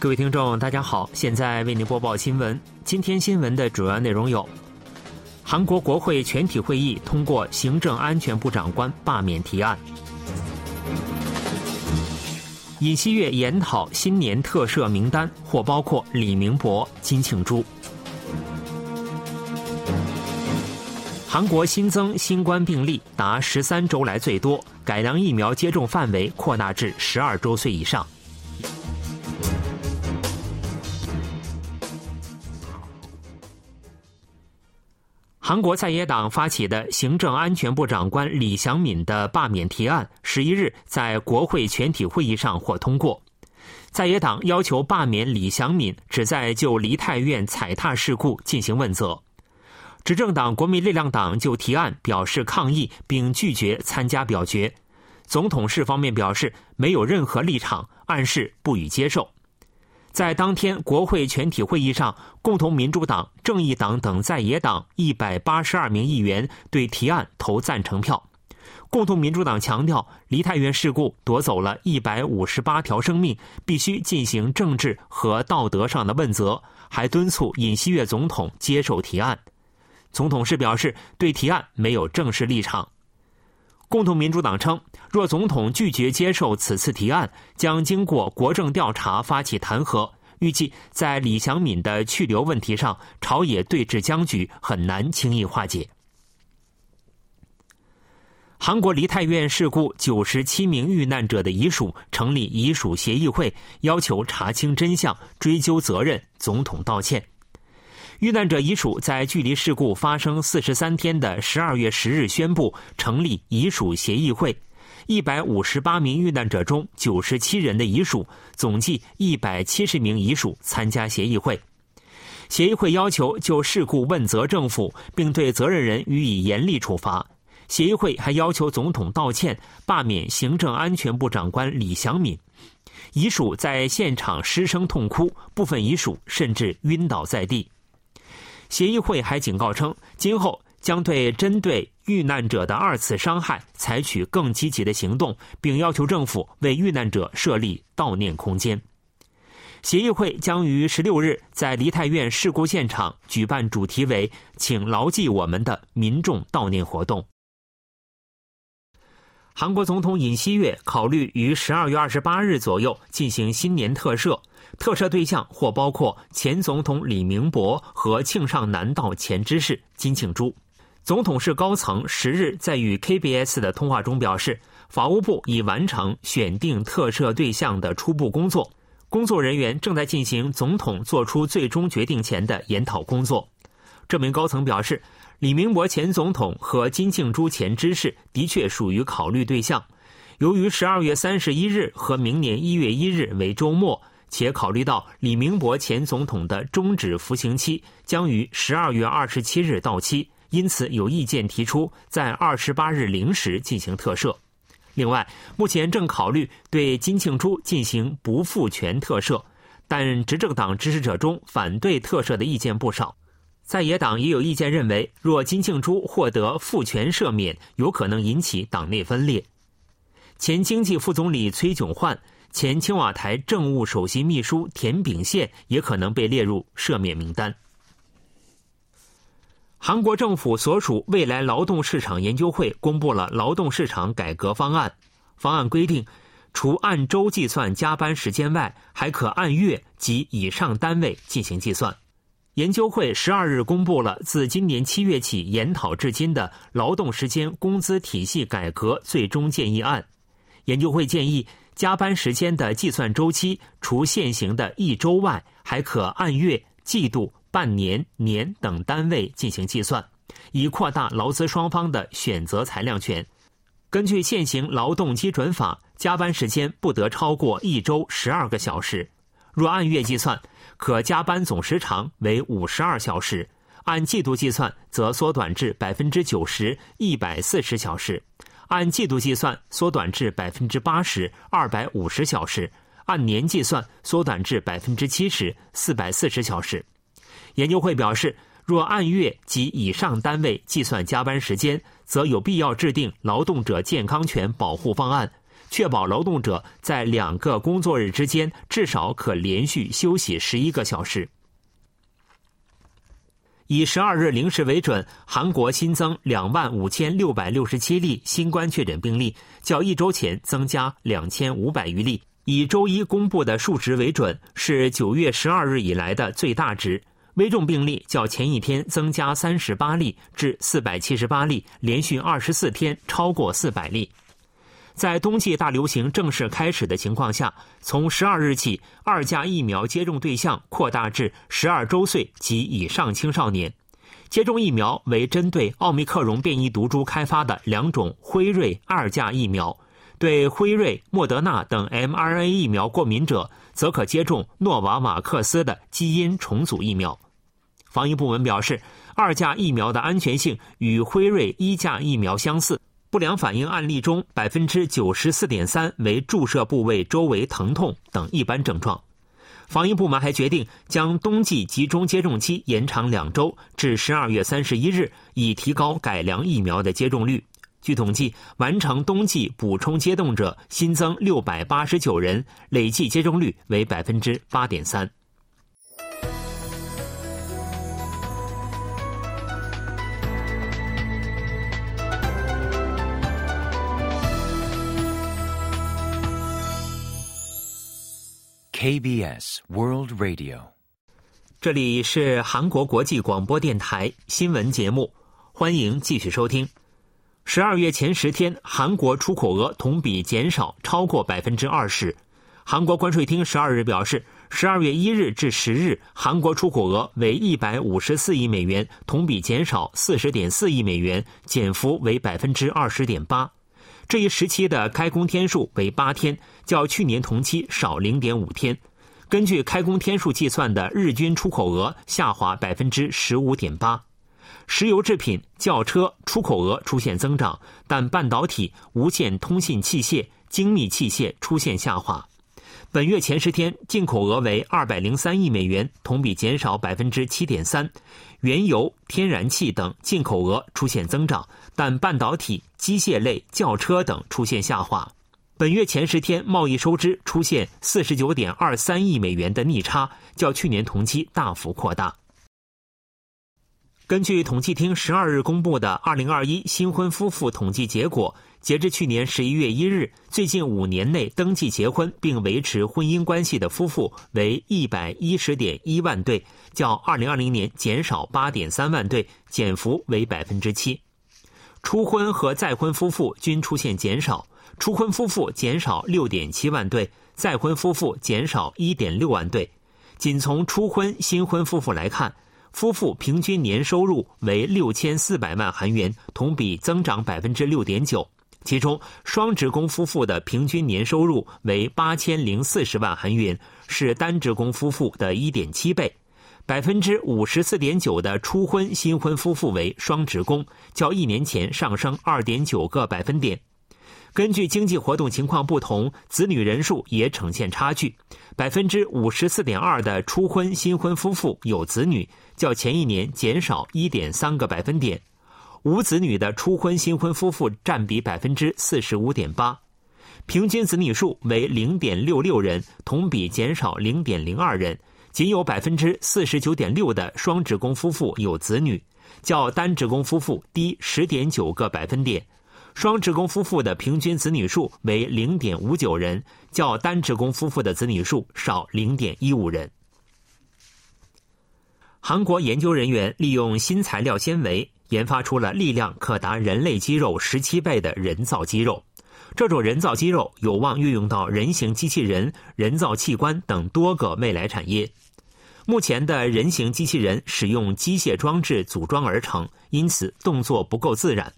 各位听众，大家好，现在为您播报新闻。今天新闻的主要内容有：韩国国会全体会议通过行政安全部长官罢免提案；尹锡悦研讨新年特赦名单，或包括李明博、金庆洙。韩国新增新冠病例达十三周来最多，改良疫苗接种范围扩大至十二周岁以上。韩国在野党发起的行政安全部长官李祥敏的罢免提案，十一日在国会全体会议上获通过。在野党要求罢免李祥敏，旨在就梨泰院踩踏事故进行问责。执政党国民力量党就提案表示抗议，并拒绝参加表决。总统室方面表示没有任何立场，暗示不予接受。在当天国会全体会议上，共同民主党、正义党等在野党一百八十二名议员对提案投赞成票。共同民主党强调，梨泰院事故夺走了一百五十八条生命，必须进行政治和道德上的问责，还敦促尹锡悦总统接受提案。总统室表示，对提案没有正式立场。共同民主党称，若总统拒绝接受此次提案，将经过国政调查发起弹劾。预计在李祥敏的去留问题上，朝野对峙僵局很难轻易化解。韩国梨泰院事故九十七名遇难者的遗属成立遗属协议会，要求查清真相、追究责任。总统道歉。遇难者遗属在距离事故发生四十三天的十二月十日宣布成立遗属协议会，一百五十八名遇难者中九十七人的遗属，总计一百七十名遗属参加协议会。协议会要求就事故问责政府，并对责任人予以严厉处罚。协议会还要求总统道歉，罢免行政安全部长官李祥敏。遗属在现场失声痛哭，部分遗属甚至晕倒在地。协议会还警告称，今后将对针对遇难者的二次伤害采取更积极的行动，并要求政府为遇难者设立悼念空间。协议会将于十六日在梨泰院事故现场举办主题为“请牢记我们的”民众悼念活动。韩国总统尹锡悦考虑于十二月二十八日左右进行新年特赦。特赦对象或包括前总统李明博和庆尚南道前知事金庆洙。总统室高层十日在与 KBS 的通话中表示，法务部已完成选定特赦对象的初步工作，工作人员正在进行总统作出最终决定前的研讨工作。这名高层表示，李明博前总统和金庆洙前知事的确属于考虑对象。由于十二月三十一日和明年一月一日为周末。且考虑到李明博前总统的终止服刑期将于十二月二十七日到期，因此有意见提出在二十八日零时进行特赦。另外，目前正考虑对金庆洙进行不复权特赦，但执政党支持者中反对特赦的意见不少。在野党也有意见认为，若金庆洙获得复权赦免，有可能引起党内分裂。前经济副总理崔炯焕。前青瓦台政务首席秘书田炳宪也可能被列入赦免名单。韩国政府所属未来劳动市场研究会公布了劳动市场改革方案。方案规定，除按周计算加班时间外，还可按月及以上单位进行计算。研究会十二日公布了自今年七月起研讨至今的劳动时间工资体系改革最终建议案。研究会建议。加班时间的计算周期，除现行的一周外，还可按月、季度、半年、年等单位进行计算，以扩大劳资双方的选择裁量权。根据现行劳动基准法，加班时间不得超过一周十二个小时。若按月计算，可加班总时长为五十二小时；按季度计算，则缩短至百分之九十一百四十小时。按季度计算，缩短至百分之八十二百五十小时；按年计算，缩短至百分之七十四百四十小时。研究会表示，若按月及以上单位计算加班时间，则有必要制定劳动者健康权保护方案，确保劳动者在两个工作日之间至少可连续休息十一个小时。以十二日零时为准，韩国新增两万五千六百六十七例新冠确诊病例，较一周前增加两千五百余例。以周一公布的数值为准，是九月十二日以来的最大值。危重病例较前一天增加三十八例，至四百七十八例，连续二十四天超过四百例。在冬季大流行正式开始的情况下，从十二日起，二价疫苗接种对象扩大至十二周岁及以上青少年。接种疫苗为针对奥密克戎变异毒株开发的两种辉瑞二价疫苗。对辉瑞、莫德纳等 mRNA 疫苗过敏者，则可接种诺瓦瓦克斯的基因重组疫苗。防疫部门表示，二价疫苗的安全性与辉瑞一价疫苗相似。不良反应案例中，百分之九十四点三为注射部位周围疼痛等一般症状。防疫部门还决定将冬季集中接种期延长两周，至十二月三十一日，以提高改良疫苗的接种率。据统计，完成冬季补充接种者新增六百八十九人，累计接种率为百分之八点三。KBS World Radio，这里是韩国国际广播电台新闻节目，欢迎继续收听。十二月前十天，韩国出口额同比减少超过百分之二十。韩国关税厅十二日表示，十二月一日至十日，韩国出口额为一百五十四亿美元，同比减少四十点四亿美元，减幅为百分之二十点八。这一时期的开工天数为八天，较去年同期少零点五天。根据开工天数计算的日均出口额下滑百分之十五点八。石油制品、轿车出口额出现增长，但半导体、无线通信器械、精密器械出现下滑。本月前十天进口额为二百零三亿美元，同比减少百分之七点三。原油、天然气等进口额出现增长，但半导体、机械类、轿车等出现下滑。本月前十天贸易收支出现四十九点二三亿美元的逆差，较去年同期大幅扩大。根据统计厅十二日公布的二零二一新婚夫妇统计结果。截至去年十一月一日，最近五年内登记结婚并维持婚姻关系的夫妇为一百一十点一万对，较二零二零年减少八点三万对，减幅为百分之七。初婚和再婚夫妇均出现减少，初婚夫妇减少六点七万对，再婚夫妇减少一点六万对。仅从初婚新婚夫妇来看，夫妇平均年收入为六千四百万韩元，同比增长百分之六点九。其中，双职工夫妇的平均年收入为八千零四十万韩元，是单职工夫妇的一点七倍。百分之五十四点九的初婚新婚夫妇为双职工，较一年前上升二点九个百分点。根据经济活动情况不同，子女人数也呈现差距。百分之五十四点二的初婚新婚夫妇有子女，较前一年减少一点三个百分点。无子女的初婚新婚夫妇占比百分之四十五点八，平均子女数为零点六六人，同比减少零点零二人。仅有百分之四十九点六的双职工夫妇有子女，较单职工夫妇低十点九个百分点。双职工夫妇的平均子女数为零点五九人，较单职工夫妇的子女数少零点一五人。韩国研究人员利用新材料纤维。研发出了力量可达人类肌肉十七倍的人造肌肉，这种人造肌肉有望运用到人形机器人、人造器官等多个未来产业。目前的人形机器人使用机械装置组装而成，因此动作不够自然。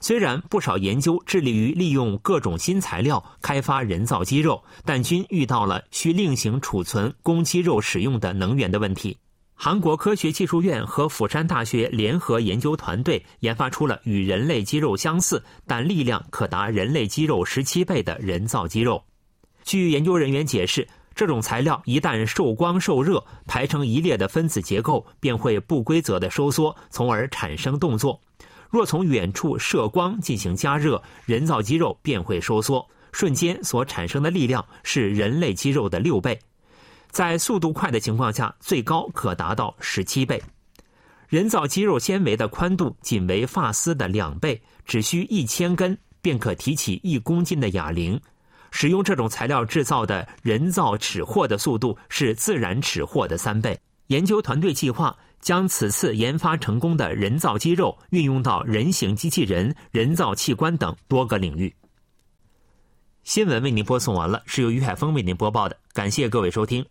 虽然不少研究致力于利用各种新材料开发人造肌肉，但均遇到了需另行储存供肌肉使用的能源的问题。韩国科学技术院和釜山大学联合研究团队研发出了与人类肌肉相似，但力量可达人类肌肉十七倍的人造肌肉。据研究人员解释，这种材料一旦受光受热，排成一列的分子结构便会不规则的收缩，从而产生动作。若从远处射光进行加热，人造肌肉便会收缩。瞬间所产生的力量是人类肌肉的六倍，在速度快的情况下，最高可达到十七倍。人造肌肉纤维的宽度仅为发丝的两倍，只需一千根便可提起一公斤的哑铃。使用这种材料制造的人造齿货的速度是自然齿货的三倍。研究团队计划将此次研发成功的人造肌肉运用到人形机器人、人造器官等多个领域。新闻为您播送完了，是由于海峰为您播报的，感谢各位收听。